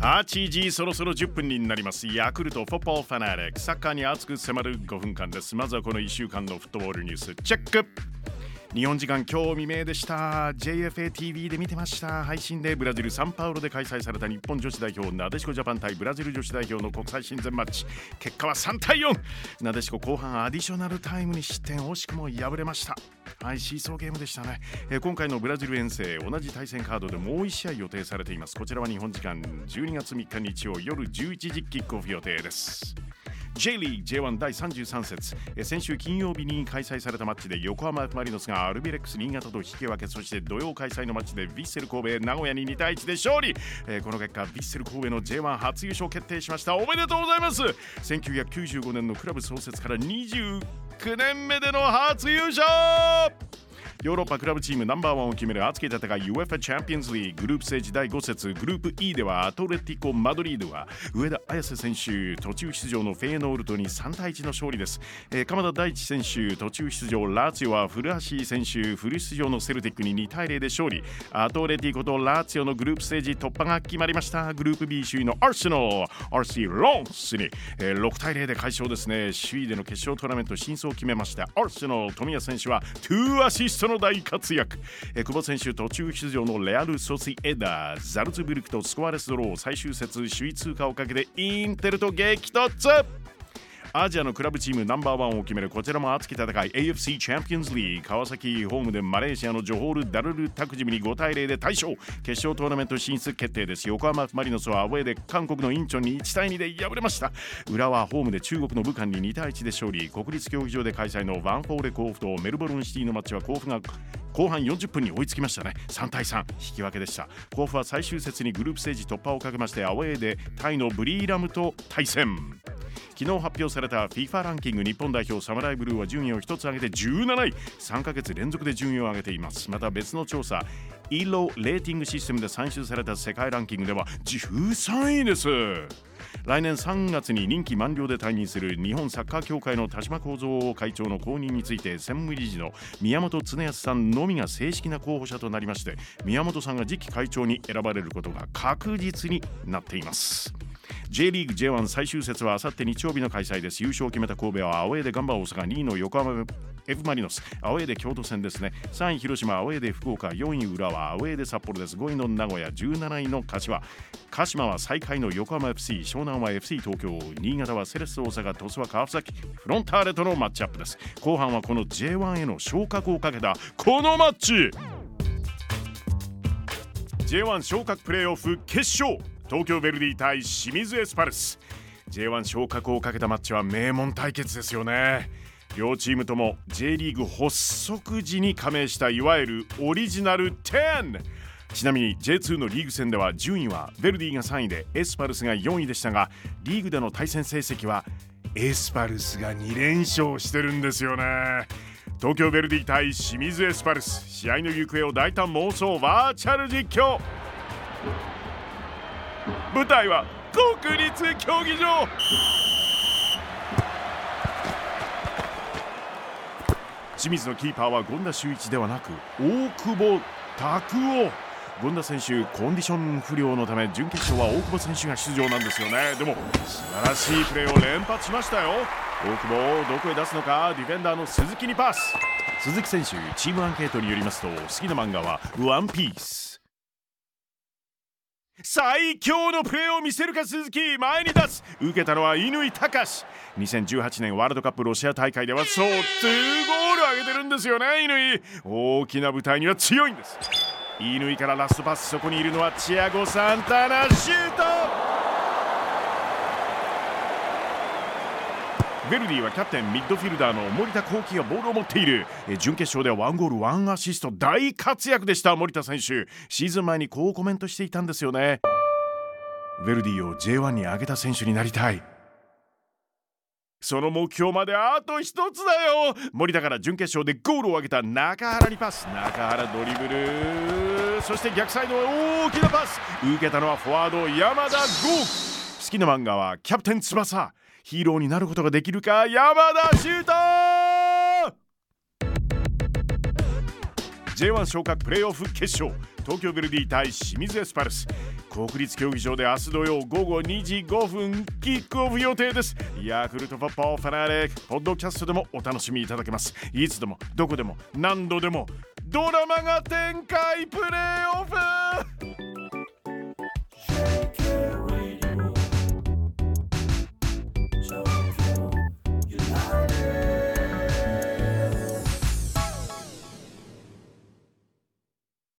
8時そろそろ10分になります。ヤクルトフォッポーファナリック。サッカーに熱く迫る5分間です。まずはこの1週間のフットボールニュース。チェック。日本時間今日未明でした。JFATV で見てました。配信でブラジル・サンパウロで開催された日本女子代表なでしこジャパン対ブラジル女子代表の国際親善マッチ。結果は3対4なでしこ後半アディショナルタイムに失点惜しくも敗れました。はいシーソーゲームでしたね、えー、今回のブラジル遠征同じ対戦カードでもう1試合予定されています。こちらは日本時間12月3日日曜夜11時キックオフ予定です。J リーグ J1 第33節。先週金曜日に開催されたマッチで横浜・マリノスがアルビレックス新潟と引き分けそして土曜開催のマッチでヴィッセル神戸名古屋に2対1で勝利、え、この結果ヴィッセル神戸の J1 初優勝決定しました。おめでとうございます。1995年のクラブ創設から29年目での初優勝。ヨーロッパクラブチームナンバーワンを決める熱き戦い UEFA チャンピオンズリーグループステージ第5節グループ E ではアトレティコ・マドリードは上田綺世選手途中出場のフェーノールトに3対1の勝利です、えー、鎌田大地選手途中出場ラーツィオは古橋選手フル出場のセルティックに2対0で勝利。アトレティコとラーツィオのグループステージ突破が決まりました。グループ B 首位のアーセナル RC ロンスに、えー、6対0で快勝ですね。首位での決勝トーナメント進出を決めました。アーセナル富谷選手は2アシストの大活躍。え久保選手途中出場のレアル・ソシエダザルツブルクとスコアレスドロー最終節首位通過をかけてインテルと激突。アジアのクラブチームナンバーワンを決めるこちらも熱き戦い。AFC チャンピオンズリーグ川崎ホームでマレーシアのジョホール・ダルル・タクジミに5対0で大勝。決勝トーナメント進出決定です。横浜マリノスはアウェーで韓国のインチョンに1対2で敗れました。裏はホームで中国の武漢に2対1で勝利。国立競技場で開催のワンフォーレ甲府とメルボルンシティのマッチは甲府が後半40分に追いつきましたね。3対3引き分けでした。甲府は最終節にグループステージ突破をかけましてアウェーでタイのブリーラムと対戦。昨日発表された FIFA ランキング日本代表サムライブルーは順位を1つ上げて17位。3ヶ月連続で順位を上げています。また別の調査イーロレーティングシステムで算出された世界ランキングでは13位です。来年3月に任期満了で退任する日本サッカー協会の田島幸三会長の後任について専務理事の宮本恒康さんのみが正式な候補者となりまして宮本さんが次期会長に選ばれることが確実になっています。J リーグ J1 最終節はあさって日曜日の開催です。優勝を決めた神戸はアウェーでガンバ大阪2位の横浜 F マリノスアウェーで京都戦ですね。3位広島アウェーで福岡4位浦和アウェーで札幌です。5位の名古屋17位の柏鹿島は最下位の横浜 FC 湘南は FC 東京。新潟はセレッソ大阪鳥栖は川崎。フロンターレとのマッチアップです。後半はこの J1 への昇格をかけたこのマッチ。J1 昇格プレーオフ決勝。東京ヴェルディ対清水エスパルス。J1 昇格をかけたマッチは名門対決ですよね。両チームとも J リーグ発足時に加盟したいわゆるオリジナル10ちなみに J2 のリーグ戦では順位はヴェルディが3位でエスパルスが4位でしたがリーグでの対戦成績はエスパルスが2連勝してるんですよね。東京ヴェルディ対清水エスパルス。試合の行方を大胆妄想バーチャル実況。舞台は国立競技場。清水のキーパーは権田修一ではなく大久保拓夫。権田選手コンディション不良のため準決勝は大久保選手が出場なんですよね。でも素晴らしいプレーを連発しましたよ。大久保をどこへ出すのかディフェンダーの鈴木にパス。鈴木選手チームアンケートによりますと好きな漫画は「ワンピース。最強のプレーを見せるか鈴木。前に出す。受けたのは乾隆2018年ワールドカップロシア大会ではそう2ゴール上げてるんですよね乾。大きな舞台には強いんです。乾からラストパスそこにいるのはチアゴ・サンタナシュート。ヴェルディはキャプテンミッドフィルダーの森田幸喜がボールを持っている。え準決勝ではワンゴールワンアシスト大活躍でした森田選手。シーズン前にこうコメントしていたんですよね。ヴェルディを J1 に上げた選手になりたい。その目標まであと一つだよ。森田から準決勝でゴールを挙げた中原にパス。中原ドリブル。そして逆サイドは大きなパス。受けたのはフォワード山田豪。好きな漫画はキャプテン翼。ヒーローになることができるか？山田シュート J1 昇格プレーオフ決勝。東京ヴェルディ対清水エスパルス。国立競技場で明日土曜午後2時5分キックオフ予定です。ヤクルトフォッポーファナレポッドキャストでもお楽しみいただけます。いつでもどこでも何度でもドラマが展開プレーオフ！